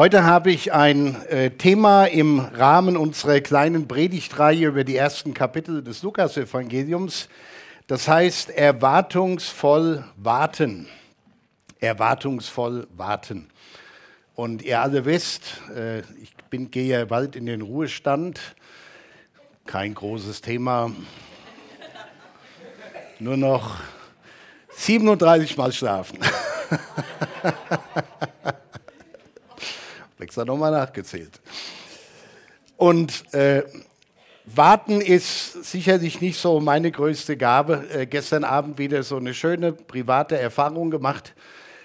Heute habe ich ein äh, Thema im Rahmen unserer kleinen Predigtreihe über die ersten Kapitel des Lukas-Evangeliums. Das heißt, erwartungsvoll warten. Erwartungsvoll warten. Und ihr alle wisst, äh, ich bin, gehe ja bald in den Ruhestand. Kein großes Thema. Nur noch 37 Mal schlafen. Extra nochmal nachgezählt. Und äh, Warten ist sicherlich nicht so meine größte Gabe. Äh, gestern Abend wieder so eine schöne private Erfahrung gemacht.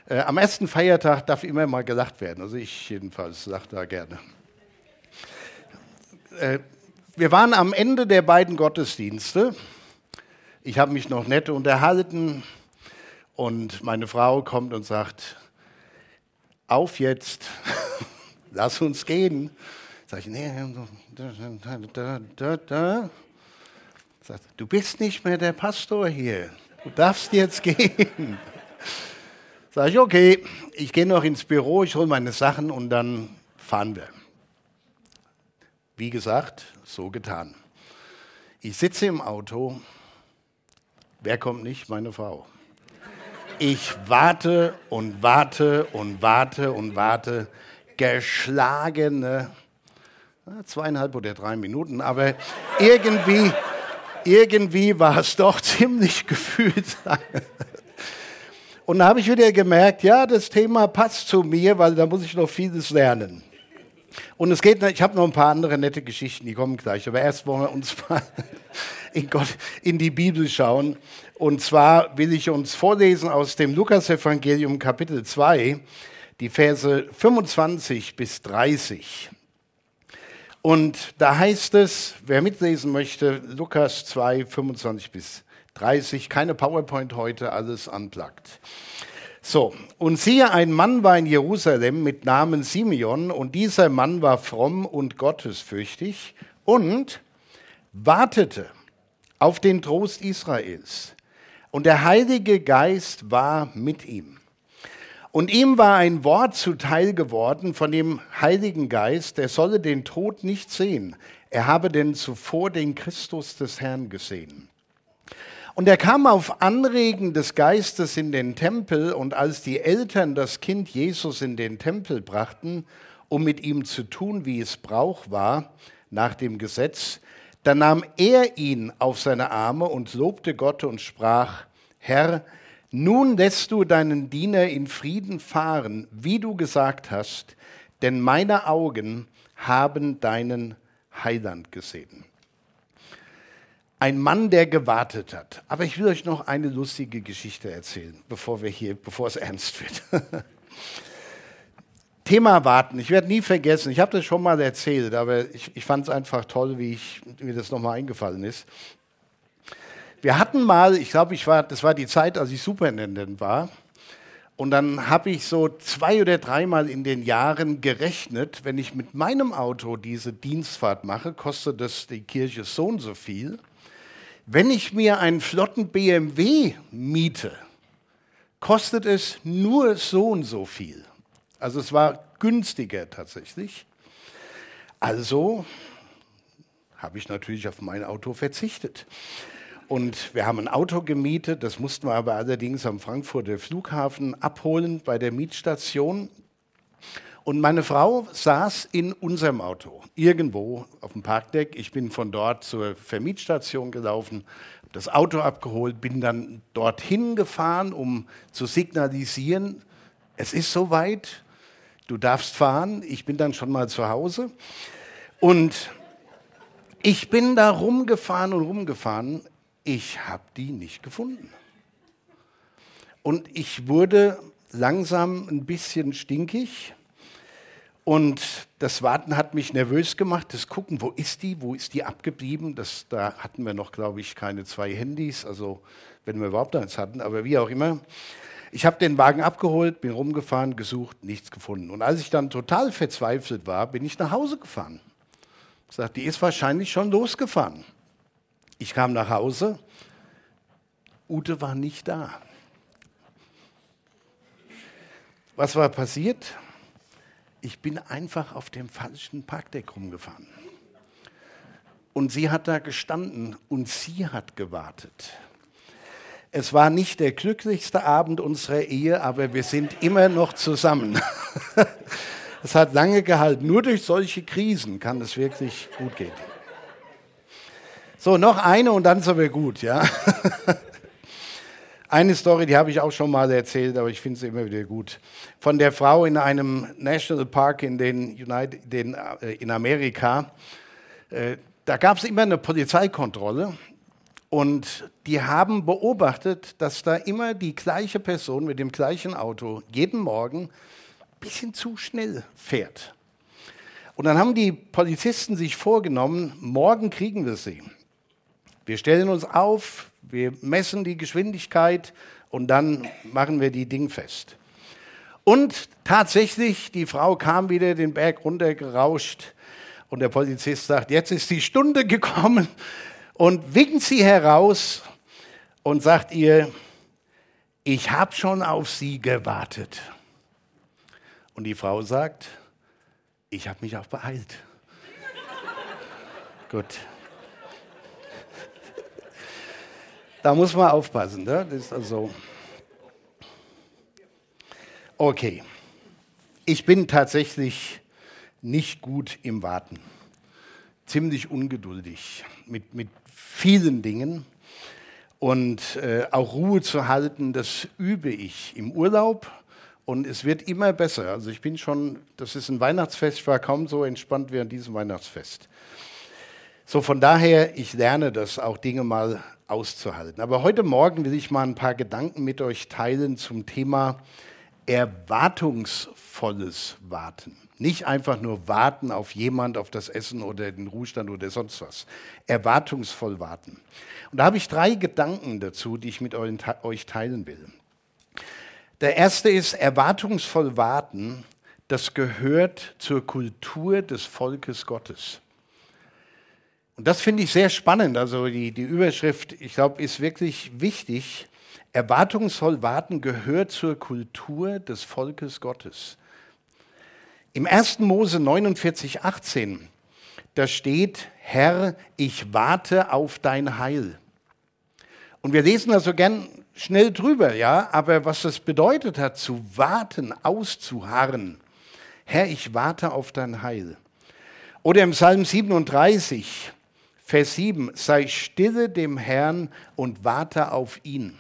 Äh, am ersten Feiertag darf immer mal gelacht werden. Also ich jedenfalls lache da gerne. Äh, wir waren am Ende der beiden Gottesdienste. Ich habe mich noch nett unterhalten und meine Frau kommt und sagt, auf jetzt lass uns gehen. Sag ich, nee, da, da, da. Sagt, du bist nicht mehr der Pastor hier. Du darfst jetzt gehen. Sag ich, okay, ich gehe noch ins Büro, ich hole meine Sachen und dann fahren wir. Wie gesagt, so getan. Ich sitze im Auto. Wer kommt nicht? Meine Frau. Ich warte und warte und warte und warte geschlagene zweieinhalb oder drei Minuten, aber irgendwie, irgendwie war es doch ziemlich gefühlt. Und da habe ich wieder gemerkt, ja, das Thema passt zu mir, weil da muss ich noch vieles lernen. Und es geht, ich habe noch ein paar andere nette Geschichten, die kommen gleich. Aber erst wollen wir uns mal in, Gott, in die Bibel schauen. Und zwar will ich uns vorlesen aus dem Lukas-Evangelium Kapitel 2 die Verse 25 bis 30. Und da heißt es, wer mitlesen möchte, Lukas 2, 25 bis 30, keine PowerPoint heute, alles unplugged. So, und siehe, ein Mann war in Jerusalem mit Namen Simeon, und dieser Mann war fromm und gottesfürchtig und wartete auf den Trost Israels. Und der Heilige Geist war mit ihm. Und ihm war ein Wort zuteil geworden von dem Heiligen Geist, er solle den Tod nicht sehen. Er habe denn zuvor den Christus des Herrn gesehen. Und er kam auf Anregen des Geistes in den Tempel, und als die Eltern das Kind Jesus in den Tempel brachten, um mit ihm zu tun, wie es Brauch war, nach dem Gesetz, da nahm er ihn auf seine Arme und lobte Gott und sprach, Herr, nun lässt du deinen Diener in Frieden fahren, wie du gesagt hast, denn meine Augen haben deinen Heiland gesehen. Ein Mann, der gewartet hat. Aber ich will euch noch eine lustige Geschichte erzählen, bevor wir hier, bevor es ernst wird. Thema Warten. Ich werde nie vergessen. Ich habe das schon mal erzählt, aber ich, ich fand es einfach toll, wie ich, mir das nochmal eingefallen ist. Wir hatten mal, ich glaube, ich war, das war die Zeit, als ich Superintendent war. Und dann habe ich so zwei oder dreimal in den Jahren gerechnet, wenn ich mit meinem Auto diese Dienstfahrt mache, kostet das die Kirche so und so viel. Wenn ich mir einen flotten BMW miete, kostet es nur so und so viel. Also es war günstiger tatsächlich. Also habe ich natürlich auf mein Auto verzichtet. Und wir haben ein Auto gemietet, das mussten wir aber allerdings am Frankfurter Flughafen abholen bei der Mietstation. Und meine Frau saß in unserem Auto, irgendwo auf dem Parkdeck. Ich bin von dort zur Vermietstation gelaufen, habe das Auto abgeholt, bin dann dorthin gefahren, um zu signalisieren, es ist soweit, du darfst fahren. Ich bin dann schon mal zu Hause. Und ich bin da rumgefahren und rumgefahren ich habe die nicht gefunden. Und ich wurde langsam ein bisschen stinkig. Und das Warten hat mich nervös gemacht, das Gucken, wo ist die, wo ist die abgeblieben. Das, da hatten wir noch, glaube ich, keine zwei Handys, also wenn wir überhaupt eins hatten, aber wie auch immer. Ich habe den Wagen abgeholt, bin rumgefahren, gesucht, nichts gefunden. Und als ich dann total verzweifelt war, bin ich nach Hause gefahren. Ich sagte, die ist wahrscheinlich schon losgefahren. Ich kam nach Hause, Ute war nicht da. Was war passiert? ich bin einfach auf dem falschen Parkdeck rumgefahren. Und sie hat da gestanden und sie hat gewartet. Es war nicht der glücklichste Abend unserer Ehe, aber wir sind immer noch zusammen. Es hat lange gehalten. Nur durch solche Krisen kann es wirklich gut gehen. So, noch eine und dann sind wir gut, ja. Eine Story, die habe ich auch schon mal erzählt, aber ich finde sie immer wieder gut. Von der Frau in einem National Park in, den United, den, äh, in Amerika. Äh, da gab es immer eine Polizeikontrolle und die haben beobachtet, dass da immer die gleiche Person mit dem gleichen Auto jeden Morgen ein bisschen zu schnell fährt. Und dann haben die Polizisten sich vorgenommen, morgen kriegen wir sie. Wir stellen uns auf, wir messen die Geschwindigkeit und dann machen wir die Ding fest. Und tatsächlich, die Frau kam wieder den Berg runtergerauscht und der Polizist sagt, jetzt ist die Stunde gekommen und winkt sie heraus und sagt ihr, ich habe schon auf Sie gewartet. Und die Frau sagt, ich habe mich auch beeilt. Gut. Da muss man aufpassen. Ne? Das ist also okay. Ich bin tatsächlich nicht gut im Warten. Ziemlich ungeduldig mit, mit vielen Dingen. Und äh, auch Ruhe zu halten, das übe ich im Urlaub. Und es wird immer besser. Also ich bin schon, das ist ein Weihnachtsfest, ich war kaum so entspannt wie an diesem Weihnachtsfest. So von daher, ich lerne das auch Dinge mal auszuhalten. Aber heute Morgen will ich mal ein paar Gedanken mit euch teilen zum Thema erwartungsvolles Warten. Nicht einfach nur warten auf jemand, auf das Essen oder den Ruhestand oder sonst was. Erwartungsvoll warten. Und da habe ich drei Gedanken dazu, die ich mit euch teilen will. Der erste ist erwartungsvoll warten. Das gehört zur Kultur des Volkes Gottes. Und das finde ich sehr spannend. Also die, die Überschrift, ich glaube, ist wirklich wichtig. Erwartungsvoll warten gehört zur Kultur des Volkes Gottes. Im 1. Mose 49, 18, da steht, Herr, ich warte auf dein Heil. Und wir lesen also gern schnell drüber, ja, aber was das bedeutet hat, zu warten, auszuharren. Herr, ich warte auf dein Heil. Oder im Psalm 37, Vers 7, sei stille dem Herrn und warte auf ihn.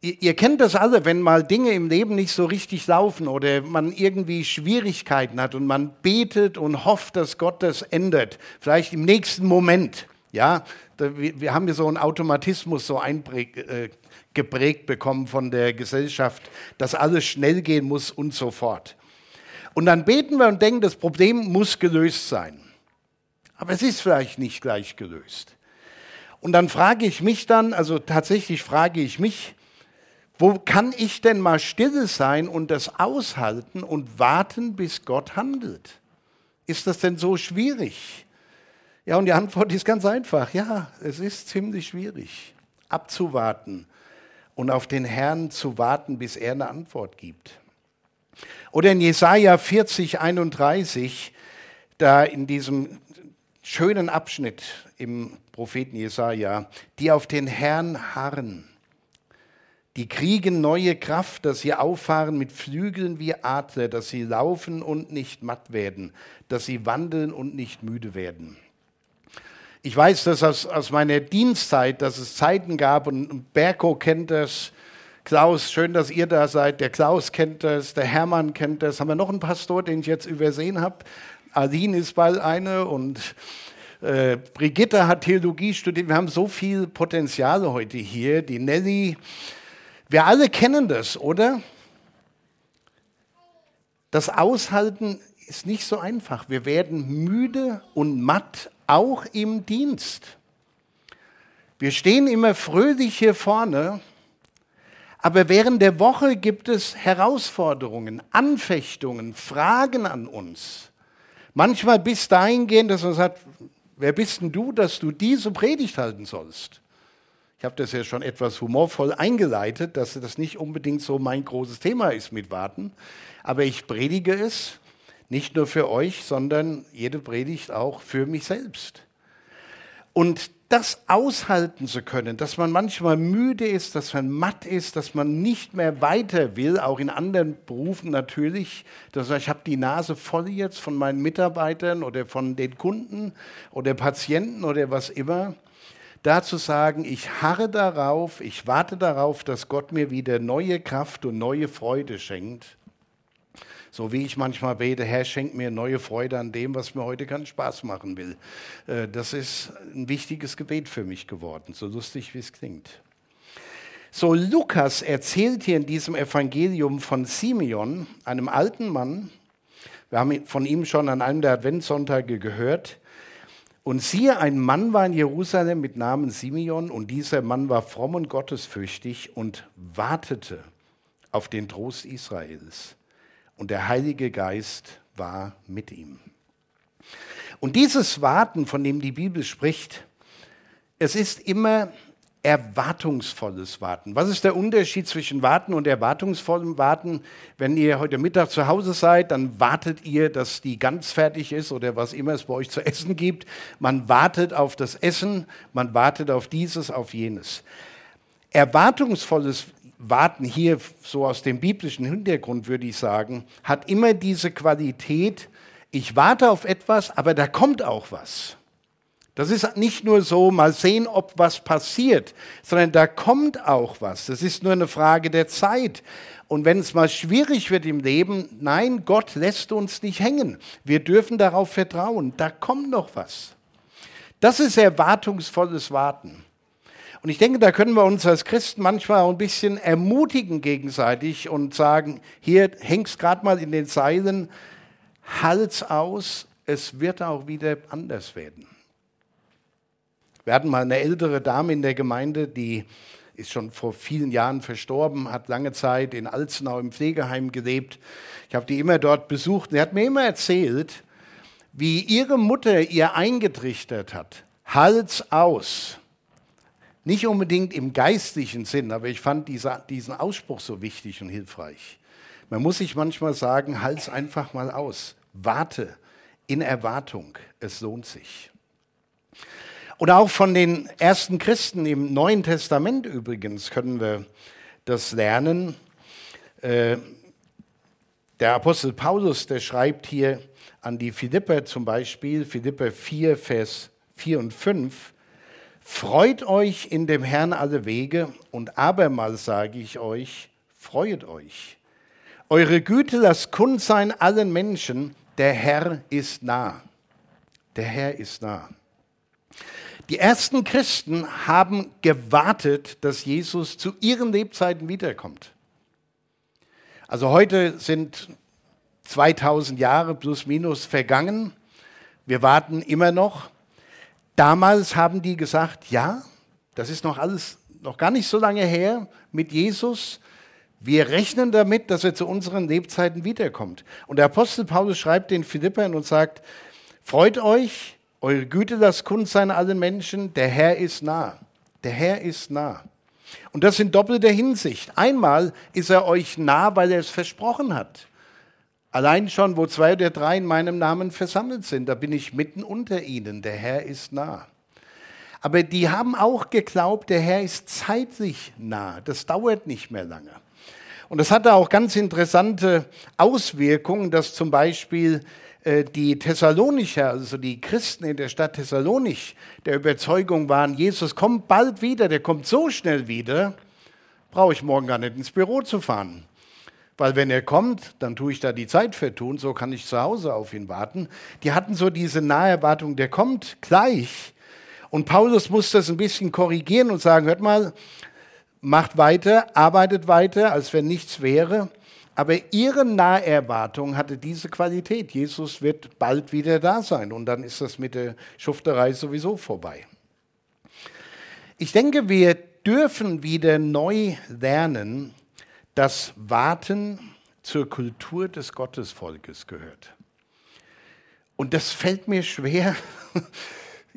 Ihr, kennt das alle, wenn mal Dinge im Leben nicht so richtig laufen oder man irgendwie Schwierigkeiten hat und man betet und hofft, dass Gott das ändert, vielleicht im nächsten Moment. Ja, wir haben ja so einen Automatismus so äh, bekommen von der Gesellschaft, dass alles schnell gehen muss und so fort. Und dann beten wir und denken, das Problem muss gelöst sein. Aber es ist vielleicht nicht gleich gelöst. Und dann frage ich mich dann, also tatsächlich frage ich mich, wo kann ich denn mal stille sein und das aushalten und warten, bis Gott handelt? Ist das denn so schwierig? Ja, und die Antwort ist ganz einfach. Ja, es ist ziemlich schwierig, abzuwarten und auf den Herrn zu warten, bis er eine Antwort gibt. Oder in Jesaja 40, 31, da in diesem schönen Abschnitt im Propheten Jesaja, die auf den Herrn harren. Die kriegen neue Kraft, dass sie auffahren mit Flügeln wie Adler, dass sie laufen und nicht matt werden, dass sie wandeln und nicht müde werden. Ich weiß das aus, aus meiner Dienstzeit, dass es Zeiten gab und Berko kennt das. Klaus, schön, dass ihr da seid. Der Klaus kennt das, der Hermann kennt das. Haben wir noch einen Pastor, den ich jetzt übersehen habe? Aline ist bald eine und äh, Brigitte hat Theologie studiert. Wir haben so viel Potenzial heute hier. Die Nelly, wir alle kennen das, oder? Das Aushalten ist nicht so einfach. Wir werden müde und matt, auch im Dienst. Wir stehen immer fröhlich hier vorne, aber während der Woche gibt es Herausforderungen, Anfechtungen, Fragen an uns. Manchmal bis dahin gehen, dass man sagt, wer bist denn du, dass du diese Predigt halten sollst? Ich habe das ja schon etwas humorvoll eingeleitet, dass das nicht unbedingt so mein großes Thema ist mit Warten. Aber ich predige es nicht nur für euch, sondern jede Predigt auch für mich selbst. Und das aushalten zu können, dass man manchmal müde ist, dass man matt ist, dass man nicht mehr weiter will, auch in anderen Berufen natürlich. Das heißt, ich habe die Nase voll jetzt von meinen Mitarbeitern oder von den Kunden oder Patienten oder was immer da zu sagen, ich harre darauf, ich warte darauf, dass Gott mir wieder neue Kraft und neue Freude schenkt. So wie ich manchmal bete, Herr, schenk mir neue Freude an dem, was mir heute keinen Spaß machen will. Äh, das ist ein wichtiges Gebet für mich geworden, so lustig wie es klingt. So, Lukas erzählt hier in diesem Evangelium von Simeon, einem alten Mann. Wir haben von ihm schon an einem der Adventssonntage gehört. Und siehe, ein Mann war in Jerusalem mit Namen Simeon und dieser Mann war fromm und gottesfürchtig und wartete auf den Trost Israels. Und der Heilige Geist war mit ihm. Und dieses Warten, von dem die Bibel spricht, es ist immer erwartungsvolles Warten. Was ist der Unterschied zwischen Warten und erwartungsvollem Warten? Wenn ihr heute Mittag zu Hause seid, dann wartet ihr, dass die Gans fertig ist oder was immer es bei euch zu essen gibt. Man wartet auf das Essen, man wartet auf dieses, auf jenes. Erwartungsvolles Warten hier, so aus dem biblischen Hintergrund würde ich sagen, hat immer diese Qualität, ich warte auf etwas, aber da kommt auch was. Das ist nicht nur so, mal sehen, ob was passiert, sondern da kommt auch was. Das ist nur eine Frage der Zeit. Und wenn es mal schwierig wird im Leben, nein, Gott lässt uns nicht hängen. Wir dürfen darauf vertrauen. Da kommt noch was. Das ist erwartungsvolles Warten. Und ich denke, da können wir uns als Christen manchmal ein bisschen ermutigen gegenseitig und sagen, hier hängst gerade mal in den Seilen, Hals aus, es wird auch wieder anders werden. Wir hatten mal eine ältere Dame in der Gemeinde, die ist schon vor vielen Jahren verstorben, hat lange Zeit in Alzenau im Pflegeheim gelebt. Ich habe die immer dort besucht und sie hat mir immer erzählt, wie ihre Mutter ihr eingetrichtert hat. Hals aus. Nicht unbedingt im geistlichen Sinn, aber ich fand dieser, diesen Ausspruch so wichtig und hilfreich. Man muss sich manchmal sagen, Hals einfach mal aus. Warte in Erwartung. Es lohnt sich. Oder auch von den ersten Christen im Neuen Testament übrigens können wir das lernen. Äh, der Apostel Paulus, der schreibt hier an die Philipper zum Beispiel, Philipper 4, Vers 4 und 5, Freut euch in dem Herrn alle Wege und abermals sage ich euch, freut euch. Eure Güte lasst kund sein allen Menschen, der Herr ist nah. Der Herr ist nah. Die ersten Christen haben gewartet, dass Jesus zu ihren Lebzeiten wiederkommt. Also heute sind 2000 Jahre plus minus vergangen. Wir warten immer noch. Damals haben die gesagt, ja, das ist noch alles noch gar nicht so lange her mit Jesus. Wir rechnen damit, dass er zu unseren Lebzeiten wiederkommt. Und der Apostel Paulus schreibt den Philippern und sagt, freut euch, eure Güte lasst kund sein allen Menschen, der Herr ist nah. Der Herr ist nah. Und das in doppelter Hinsicht. Einmal ist er euch nah, weil er es versprochen hat. Allein schon, wo zwei oder drei in meinem Namen versammelt sind, da bin ich mitten unter ihnen. Der Herr ist nah. Aber die haben auch geglaubt, der Herr ist zeitlich nah. Das dauert nicht mehr lange. Und das hatte auch ganz interessante Auswirkungen, dass zum Beispiel äh, die Thessalonicher, also die Christen in der Stadt Thessalonich, der Überzeugung waren, Jesus kommt bald wieder, der kommt so schnell wieder, brauche ich morgen gar nicht ins Büro zu fahren. Weil wenn er kommt, dann tue ich da die Zeit vertun, so kann ich zu Hause auf ihn warten. Die hatten so diese Naherwartung, der kommt gleich. Und Paulus muss das ein bisschen korrigieren und sagen, hört mal, macht weiter, arbeitet weiter, als wenn nichts wäre. Aber ihre Naherwartung hatte diese Qualität. Jesus wird bald wieder da sein und dann ist das mit der Schufterei sowieso vorbei. Ich denke, wir dürfen wieder neu lernen, dass Warten zur Kultur des Gottesvolkes gehört. Und das fällt mir schwer,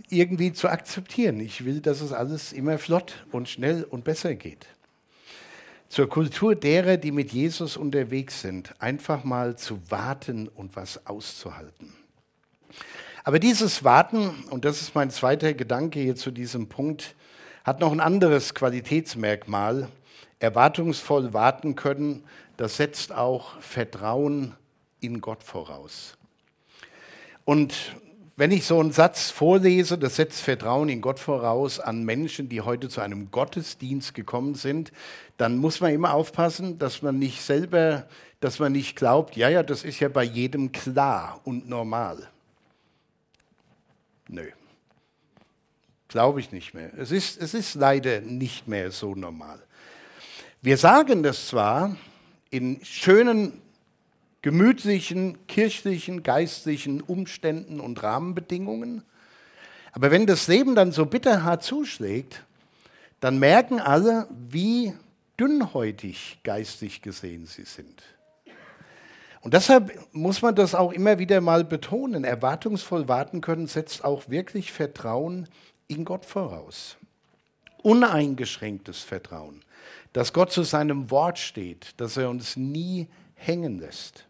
irgendwie zu akzeptieren. Ich will, dass es alles immer flott und schnell und besser geht. Zur Kultur derer, die mit Jesus unterwegs sind, einfach mal zu warten und was auszuhalten. Aber dieses Warten, und das ist mein zweiter Gedanke hier zu diesem Punkt, hat noch ein anderes Qualitätsmerkmal. Erwartungsvoll warten können, das setzt auch Vertrauen in Gott voraus. Und wenn ich so einen Satz vorlese, das setzt Vertrauen in Gott voraus an Menschen, die heute zu einem Gottesdienst gekommen sind, dann muss man immer aufpassen, dass man nicht selber, dass man nicht glaubt, ja, ja, das ist ja bei jedem klar und normal. Nö. Glaube ich nicht mehr. Es ist, es ist leider nicht mehr so normal. Wir sagen das zwar in schönen gemütlichen, kirchlichen, geistlichen Umständen und Rahmenbedingungen. Aber wenn das Leben dann so bitterhart zuschlägt, dann merken alle, wie dünnhäutig geistig gesehen sie sind. Und deshalb muss man das auch immer wieder mal betonen. Erwartungsvoll warten können setzt auch wirklich Vertrauen in Gott voraus. Uneingeschränktes Vertrauen, dass Gott zu seinem Wort steht, dass er uns nie hängen lässt.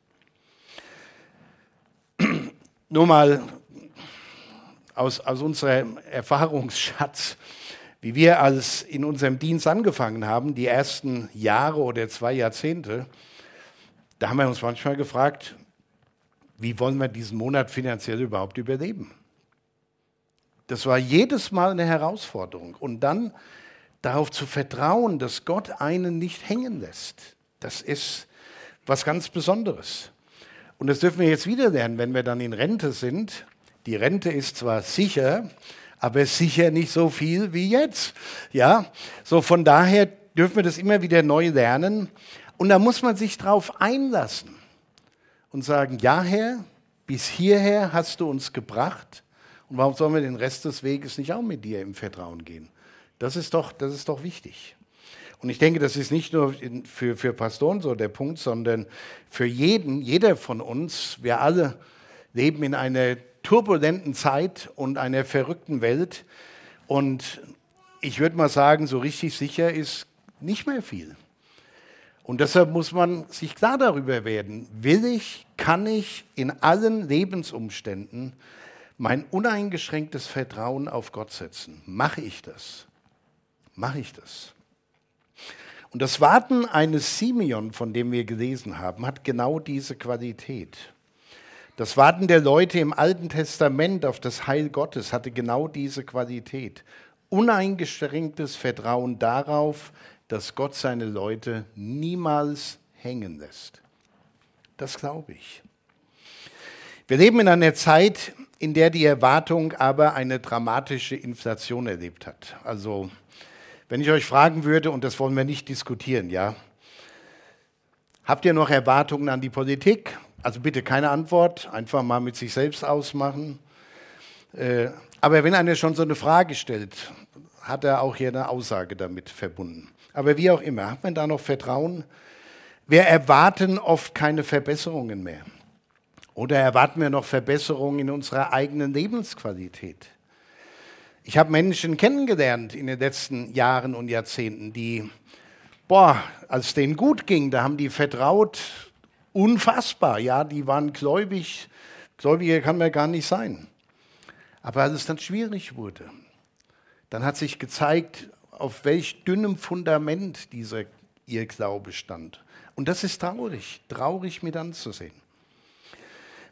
Nur mal aus, aus unserem Erfahrungsschatz, wie wir als in unserem Dienst angefangen haben, die ersten Jahre oder zwei Jahrzehnte, da haben wir uns manchmal gefragt, wie wollen wir diesen Monat finanziell überhaupt überleben? Das war jedes Mal eine Herausforderung. Und dann darauf zu vertrauen, dass Gott einen nicht hängen lässt, das ist was ganz Besonderes. Und das dürfen wir jetzt wieder lernen, wenn wir dann in Rente sind. Die Rente ist zwar sicher, aber sicher nicht so viel wie jetzt. Ja, so von daher dürfen wir das immer wieder neu lernen. Und da muss man sich drauf einlassen und sagen, ja Herr, bis hierher hast du uns gebracht. Und warum sollen wir den Rest des Weges nicht auch mit dir im Vertrauen gehen? Das ist doch, das ist doch wichtig. Und ich denke, das ist nicht nur für, für Pastoren so der Punkt, sondern für jeden, jeder von uns. Wir alle leben in einer turbulenten Zeit und einer verrückten Welt. Und ich würde mal sagen, so richtig sicher ist nicht mehr viel. Und deshalb muss man sich klar darüber werden, will ich, kann ich in allen Lebensumständen mein uneingeschränktes Vertrauen auf Gott setzen? Mache ich das? Mache ich das? Und das Warten eines Simeon, von dem wir gelesen haben, hat genau diese Qualität. Das Warten der Leute im Alten Testament auf das Heil Gottes hatte genau diese Qualität. Uneingeschränktes Vertrauen darauf, dass Gott seine Leute niemals hängen lässt. Das glaube ich. Wir leben in einer Zeit, in der die Erwartung aber eine dramatische Inflation erlebt hat. Also wenn ich euch fragen würde, und das wollen wir nicht diskutieren, ja, habt ihr noch Erwartungen an die Politik? Also bitte keine Antwort, einfach mal mit sich selbst ausmachen. Äh, aber wenn einer schon so eine Frage stellt, hat er auch hier eine Aussage damit verbunden. Aber wie auch immer, hat man da noch Vertrauen? Wir erwarten oft keine Verbesserungen mehr. Oder erwarten wir noch Verbesserungen in unserer eigenen Lebensqualität? Ich habe Menschen kennengelernt in den letzten Jahren und Jahrzehnten, die, boah, als denen gut ging, da haben die vertraut, unfassbar, ja, die waren gläubig, gläubiger kann man gar nicht sein. Aber als es dann schwierig wurde, dann hat sich gezeigt, auf welch dünnem Fundament dieser ihr Glaube stand. Und das ist traurig, traurig mit anzusehen.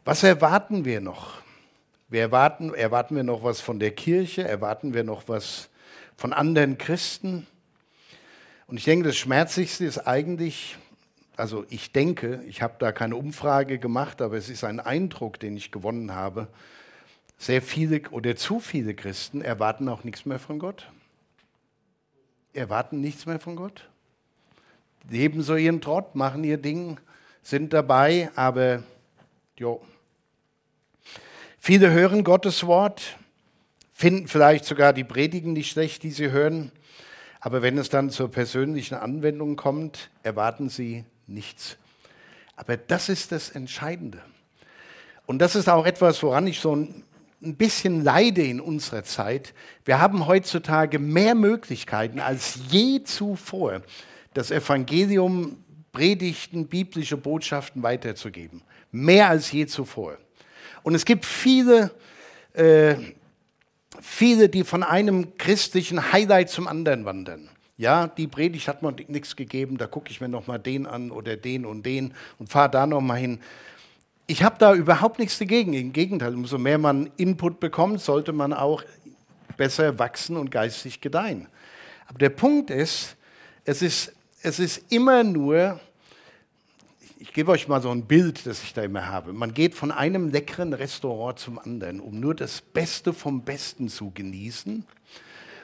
Was erwarten wir noch? Wir erwarten, erwarten wir noch was von der Kirche? Erwarten wir noch was von anderen Christen? Und ich denke, das Schmerzlichste ist eigentlich, also ich denke, ich habe da keine Umfrage gemacht, aber es ist ein Eindruck, den ich gewonnen habe. Sehr viele oder zu viele Christen erwarten auch nichts mehr von Gott. Erwarten nichts mehr von Gott. Leben so ihren Trott, machen ihr Ding, sind dabei, aber jo, Viele hören Gottes Wort, finden vielleicht sogar die Predigen nicht schlecht, die sie hören, aber wenn es dann zur persönlichen Anwendung kommt, erwarten sie nichts. Aber das ist das Entscheidende. Und das ist auch etwas, woran ich so ein bisschen leide in unserer Zeit. Wir haben heutzutage mehr Möglichkeiten als je zuvor, das Evangelium, Predigten, biblische Botschaften weiterzugeben. Mehr als je zuvor. Und es gibt viele, äh, viele, die von einem christlichen Highlight zum anderen wandern. Ja, die Predigt hat mir nichts gegeben, da gucke ich mir noch mal den an oder den und den und fahre da noch mal hin. Ich habe da überhaupt nichts dagegen. Im Gegenteil, umso mehr man Input bekommt, sollte man auch besser wachsen und geistig gedeihen. Aber der Punkt ist, es ist, es ist immer nur, ich gebe euch mal so ein Bild, das ich da immer habe. Man geht von einem leckeren Restaurant zum anderen, um nur das Beste vom Besten zu genießen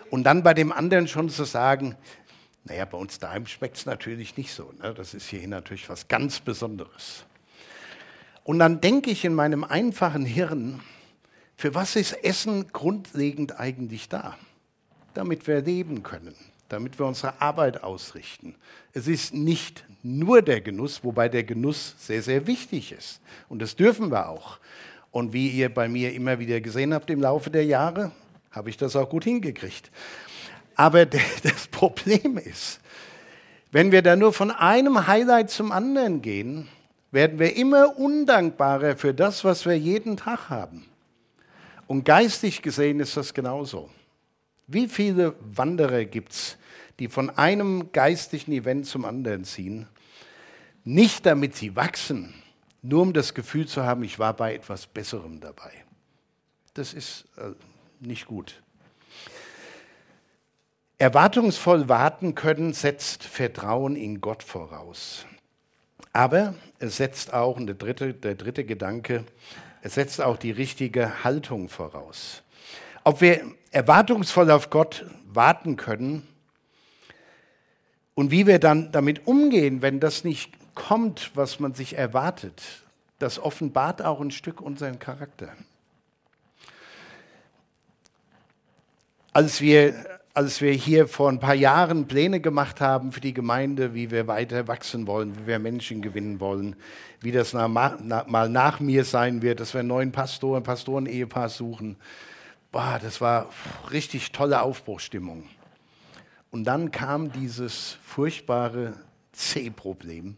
und dann bei dem anderen schon zu sagen, naja, bei uns daheim schmeckt es natürlich nicht so. Ne? Das ist hier natürlich was ganz Besonderes. Und dann denke ich in meinem einfachen Hirn, für was ist Essen grundlegend eigentlich da? Damit wir leben können, damit wir unsere Arbeit ausrichten. Es ist nicht nur der Genuss, wobei der Genuss sehr, sehr wichtig ist. Und das dürfen wir auch. Und wie ihr bei mir immer wieder gesehen habt im Laufe der Jahre, habe ich das auch gut hingekriegt. Aber das Problem ist, wenn wir da nur von einem Highlight zum anderen gehen, werden wir immer undankbarer für das, was wir jeden Tag haben. Und geistig gesehen ist das genauso. Wie viele Wanderer gibt es, die von einem geistlichen Event zum anderen ziehen? Nicht damit sie wachsen, nur um das Gefühl zu haben, ich war bei etwas Besserem dabei. Das ist äh, nicht gut. Erwartungsvoll warten können setzt Vertrauen in Gott voraus. Aber es setzt auch, der dritte, der dritte Gedanke, es setzt auch die richtige Haltung voraus. Ob wir erwartungsvoll auf Gott warten können und wie wir dann damit umgehen, wenn das nicht kommt, was man sich erwartet, das offenbart auch ein Stück unseren Charakter. Als wir, als wir hier vor ein paar Jahren Pläne gemacht haben für die Gemeinde, wie wir weiter wachsen wollen, wie wir Menschen gewinnen wollen, wie das nach, na, mal nach mir sein wird, dass wir einen neuen Pastor, ein Pastoren-Ehepaar suchen, boah, das war richtig tolle Aufbruchstimmung. Und dann kam dieses furchtbare C-Problem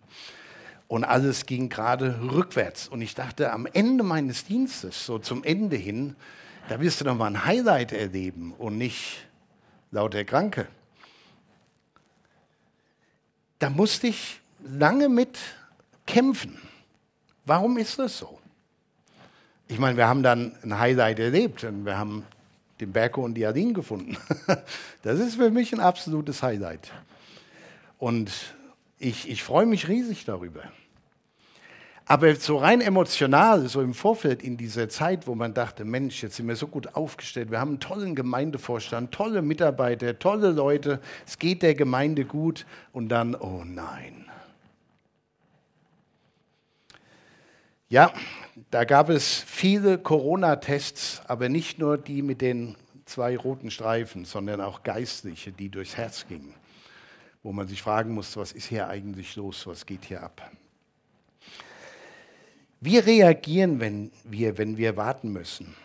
und alles ging gerade rückwärts. Und ich dachte, am Ende meines Dienstes, so zum Ende hin, da wirst du noch mal ein Highlight erleben und nicht lauter Kranke. Da musste ich lange mit kämpfen. Warum ist das so? Ich meine, wir haben dann ein Highlight erlebt und wir haben den Berko und die Aline gefunden. Das ist für mich ein absolutes Highlight. Und ich, ich freue mich riesig darüber. Aber so rein emotional, so im Vorfeld in dieser Zeit, wo man dachte, Mensch, jetzt sind wir so gut aufgestellt, wir haben einen tollen Gemeindevorstand, tolle Mitarbeiter, tolle Leute, es geht der Gemeinde gut und dann, oh nein. Ja, da gab es viele Corona-Tests, aber nicht nur die mit den zwei roten Streifen, sondern auch geistliche, die durchs Herz gingen, wo man sich fragen musste, was ist hier eigentlich los, was geht hier ab. Wie reagieren wenn wir, wenn wir warten müssen?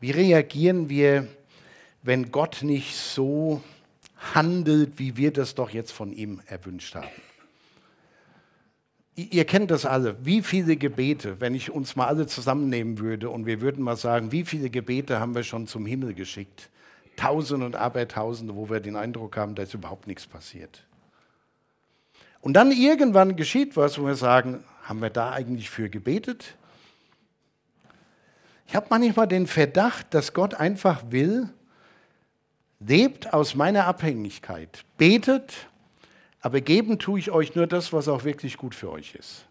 Wie reagieren wir, wenn Gott nicht so handelt, wie wir das doch jetzt von ihm erwünscht haben? Ihr kennt das alle. Wie viele Gebete, wenn ich uns mal alle zusammennehmen würde und wir würden mal sagen, wie viele Gebete haben wir schon zum Himmel geschickt? Tausende und Abertausende, wo wir den Eindruck haben, da ist überhaupt nichts passiert. Und dann irgendwann geschieht was, wo wir sagen, haben wir da eigentlich für gebetet? Ich habe manchmal den Verdacht, dass Gott einfach will, lebt aus meiner Abhängigkeit, betet, aber geben tue ich euch nur das, was auch wirklich gut für euch ist.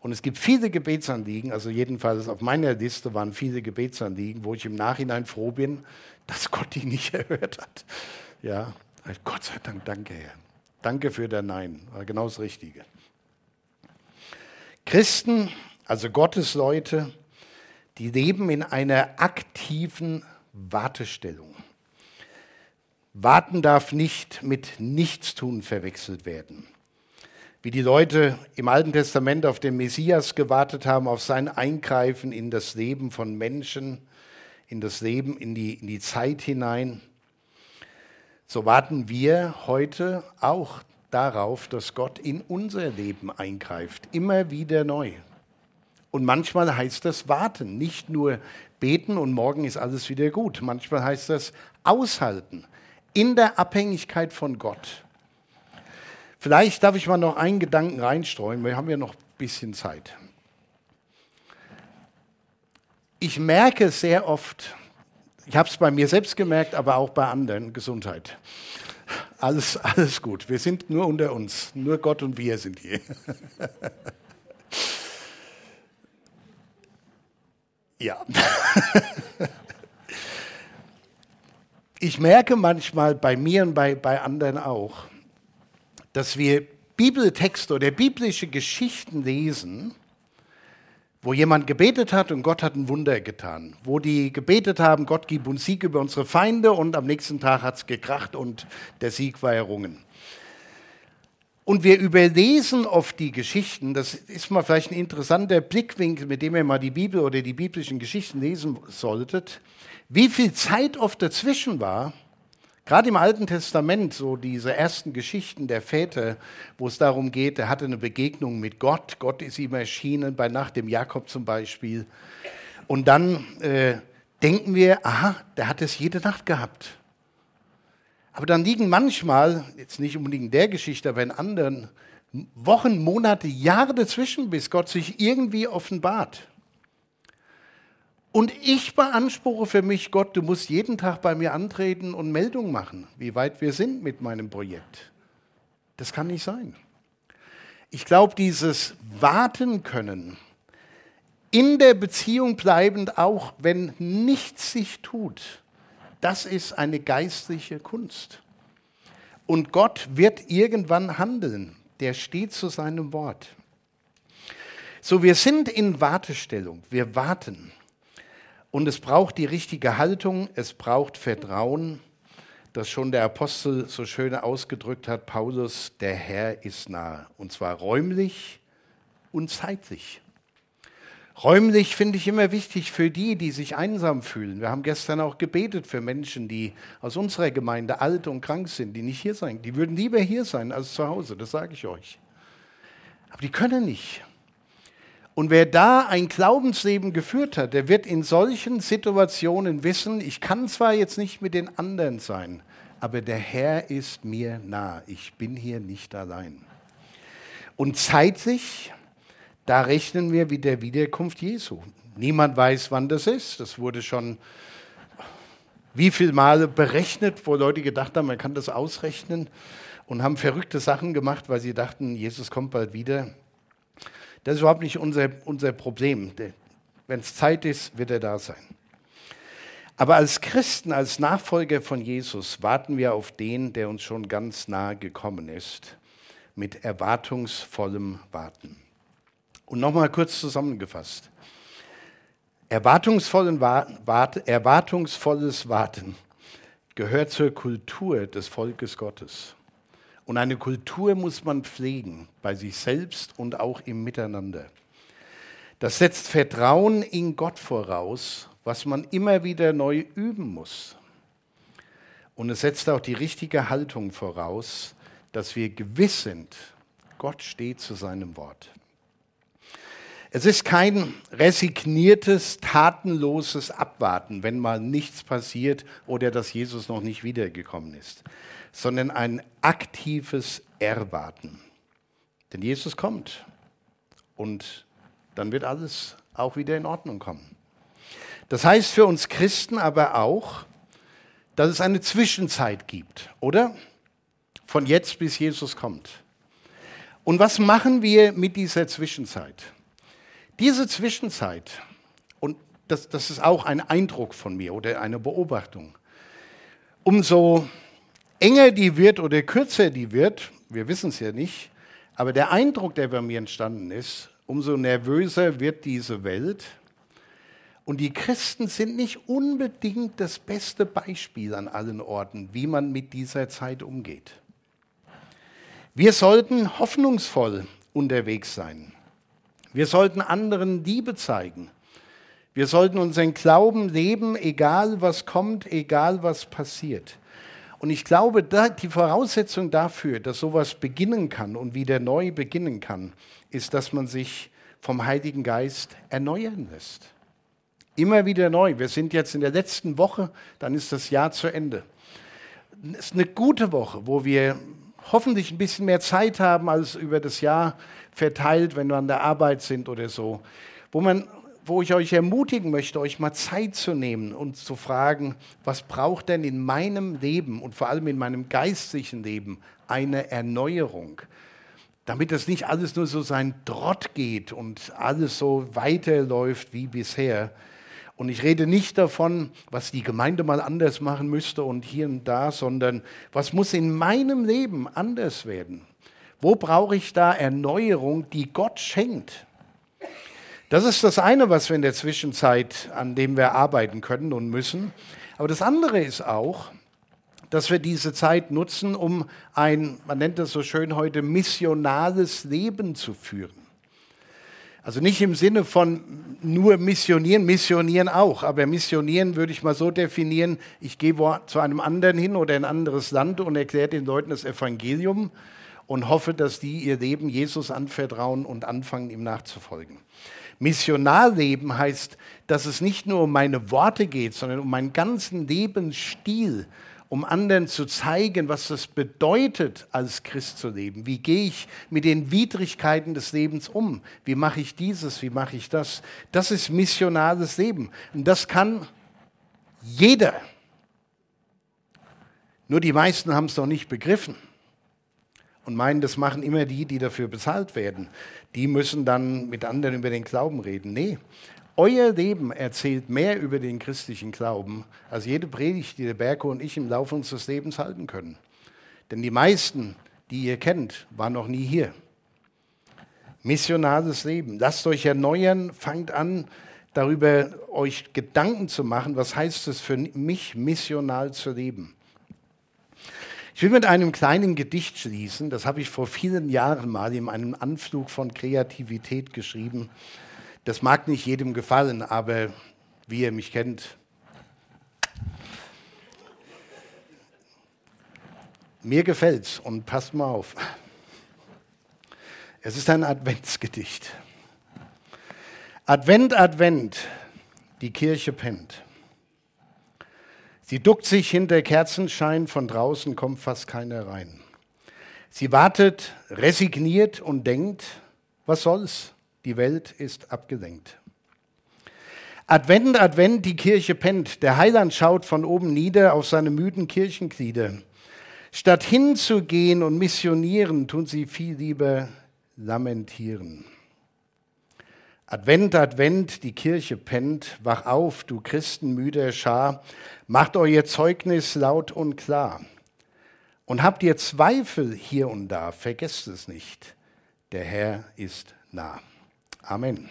Und es gibt viele Gebetsanliegen, also jedenfalls auf meiner Liste waren viele Gebetsanliegen, wo ich im Nachhinein froh bin, dass Gott die nicht erhört hat. Ja, Gott sei Dank, danke Herr. Danke für dein Nein, war genau das Richtige. Christen, also Gottesleute, die leben in einer aktiven Wartestellung. Warten darf nicht mit Nichtstun verwechselt werden. Wie die Leute im Alten Testament auf den Messias gewartet haben, auf sein Eingreifen in das Leben von Menschen, in das Leben, in die, in die Zeit hinein. So warten wir heute auch darauf, dass Gott in unser Leben eingreift, immer wieder neu. Und manchmal heißt das warten, nicht nur beten und morgen ist alles wieder gut. Manchmal heißt das aushalten, in der Abhängigkeit von Gott. Vielleicht darf ich mal noch einen Gedanken reinstreuen, wir haben ja noch ein bisschen Zeit. Ich merke sehr oft, ich habe es bei mir selbst gemerkt, aber auch bei anderen, Gesundheit. Alles, alles gut. Wir sind nur unter uns. Nur Gott und wir sind hier. ja. ich merke manchmal bei mir und bei, bei anderen auch, dass wir Bibeltexte oder biblische Geschichten lesen, wo jemand gebetet hat und Gott hat ein Wunder getan, wo die gebetet haben, Gott gib uns Sieg über unsere Feinde und am nächsten Tag hat es gekracht und der Sieg war errungen. Und wir überlesen oft die Geschichten, das ist mal vielleicht ein interessanter Blickwinkel, mit dem ihr mal die Bibel oder die biblischen Geschichten lesen solltet, wie viel Zeit oft dazwischen war, Gerade im Alten Testament, so diese ersten Geschichten der Väter, wo es darum geht, er hatte eine Begegnung mit Gott, Gott ist ihm erschienen, bei Nacht dem Jakob zum Beispiel. Und dann äh, denken wir, aha, der hat es jede Nacht gehabt. Aber dann liegen manchmal, jetzt nicht unbedingt in der Geschichte, aber in anderen, Wochen, Monate, Jahre dazwischen, bis Gott sich irgendwie offenbart. Und ich beanspruche für mich, Gott, du musst jeden Tag bei mir antreten und Meldung machen, wie weit wir sind mit meinem Projekt. Das kann nicht sein. Ich glaube, dieses Warten können, in der Beziehung bleibend, auch wenn nichts sich tut, das ist eine geistliche Kunst. Und Gott wird irgendwann handeln. Der steht zu seinem Wort. So, wir sind in Wartestellung. Wir warten. Und es braucht die richtige Haltung, es braucht Vertrauen, das schon der Apostel so schön ausgedrückt hat, Paulus, der Herr ist nahe. Und zwar räumlich und zeitlich. Räumlich finde ich immer wichtig für die, die sich einsam fühlen. Wir haben gestern auch gebetet für Menschen, die aus unserer Gemeinde alt und krank sind, die nicht hier sein. Die würden lieber hier sein als zu Hause, das sage ich euch. Aber die können nicht. Und wer da ein Glaubensleben geführt hat, der wird in solchen Situationen wissen, ich kann zwar jetzt nicht mit den anderen sein, aber der Herr ist mir nah. Ich bin hier nicht allein. Und zeitlich, da rechnen wir mit der Wiederkunft Jesu. Niemand weiß, wann das ist. Das wurde schon wie viele Male berechnet, wo Leute gedacht haben, man kann das ausrechnen und haben verrückte Sachen gemacht, weil sie dachten, Jesus kommt bald wieder. Das ist überhaupt nicht unser, unser Problem. Wenn es Zeit ist, wird er da sein. Aber als Christen, als Nachfolger von Jesus warten wir auf den, der uns schon ganz nahe gekommen ist, mit erwartungsvollem Warten. Und nochmal kurz zusammengefasst. Erwartungsvollen Wart, erwartungsvolles Warten gehört zur Kultur des Volkes Gottes. Und eine Kultur muss man pflegen, bei sich selbst und auch im Miteinander. Das setzt Vertrauen in Gott voraus, was man immer wieder neu üben muss. Und es setzt auch die richtige Haltung voraus, dass wir gewiss sind, Gott steht zu seinem Wort. Es ist kein resigniertes, tatenloses Abwarten, wenn mal nichts passiert oder dass Jesus noch nicht wiedergekommen ist sondern ein aktives Erwarten. Denn Jesus kommt und dann wird alles auch wieder in Ordnung kommen. Das heißt für uns Christen aber auch, dass es eine Zwischenzeit gibt, oder? Von jetzt bis Jesus kommt. Und was machen wir mit dieser Zwischenzeit? Diese Zwischenzeit, und das, das ist auch ein Eindruck von mir oder eine Beobachtung, umso enger die wird oder kürzer die wird, wir wissen es ja nicht, aber der Eindruck, der bei mir entstanden ist, umso nervöser wird diese Welt. Und die Christen sind nicht unbedingt das beste Beispiel an allen Orten, wie man mit dieser Zeit umgeht. Wir sollten hoffnungsvoll unterwegs sein. Wir sollten anderen Liebe zeigen. Wir sollten unseren Glauben leben, egal was kommt, egal was passiert. Und ich glaube, die Voraussetzung dafür, dass sowas beginnen kann und wieder neu beginnen kann, ist, dass man sich vom Heiligen Geist erneuern lässt. Immer wieder neu. Wir sind jetzt in der letzten Woche, dann ist das Jahr zu Ende. Es ist eine gute Woche, wo wir hoffentlich ein bisschen mehr Zeit haben als über das Jahr verteilt, wenn wir an der Arbeit sind oder so, wo man wo ich euch ermutigen möchte, euch mal Zeit zu nehmen und zu fragen, was braucht denn in meinem Leben und vor allem in meinem geistlichen Leben eine Erneuerung? Damit es nicht alles nur so sein Trott geht und alles so weiterläuft wie bisher. Und ich rede nicht davon, was die Gemeinde mal anders machen müsste und hier und da, sondern was muss in meinem Leben anders werden? Wo brauche ich da Erneuerung, die Gott schenkt? Das ist das eine, was wir in der Zwischenzeit, an dem wir arbeiten können und müssen. Aber das andere ist auch, dass wir diese Zeit nutzen, um ein, man nennt das so schön heute, missionales Leben zu führen. Also nicht im Sinne von nur missionieren, missionieren auch, aber missionieren würde ich mal so definieren, ich gehe zu einem anderen hin oder in ein anderes Land und erkläre den Leuten das Evangelium und hoffe, dass die ihr Leben Jesus anvertrauen und anfangen, ihm nachzufolgen. Missionarleben heißt, dass es nicht nur um meine Worte geht, sondern um meinen ganzen Lebensstil, um anderen zu zeigen, was es bedeutet, als Christ zu leben. Wie gehe ich mit den Widrigkeiten des Lebens um? Wie mache ich dieses? Wie mache ich das? Das ist missionales Leben. Und das kann jeder. Nur die meisten haben es noch nicht begriffen und meinen, das machen immer die, die dafür bezahlt werden. Die müssen dann mit anderen über den Glauben reden. Nee, euer Leben erzählt mehr über den christlichen Glauben als jede Predigt, die der Berko und ich im Laufe unseres Lebens halten können. Denn die meisten, die ihr kennt, waren noch nie hier. Missionales Leben. Lasst euch erneuern, fangt an, darüber euch Gedanken zu machen, was heißt es für mich, missional zu leben. Ich will mit einem kleinen Gedicht schließen. Das habe ich vor vielen Jahren mal in einem Anflug von Kreativität geschrieben. Das mag nicht jedem gefallen, aber wie ihr mich kennt, mir gefällt's und passt mal auf. Es ist ein Adventsgedicht. Advent, Advent, die Kirche pennt. Sie duckt sich hinter Kerzenschein, von draußen kommt fast keiner rein. Sie wartet resigniert und denkt, was soll's, die Welt ist abgelenkt. Advent, Advent, die Kirche pennt, der Heiland schaut von oben nieder auf seine müden Kirchenglieder. Statt hinzugehen und missionieren, tun sie viel lieber lamentieren. Advent, Advent, die Kirche pennt, wach auf, du Christenmüder Schar, macht euer Zeugnis laut und klar. Und habt ihr Zweifel hier und da, vergesst es nicht, der Herr ist nah. Amén.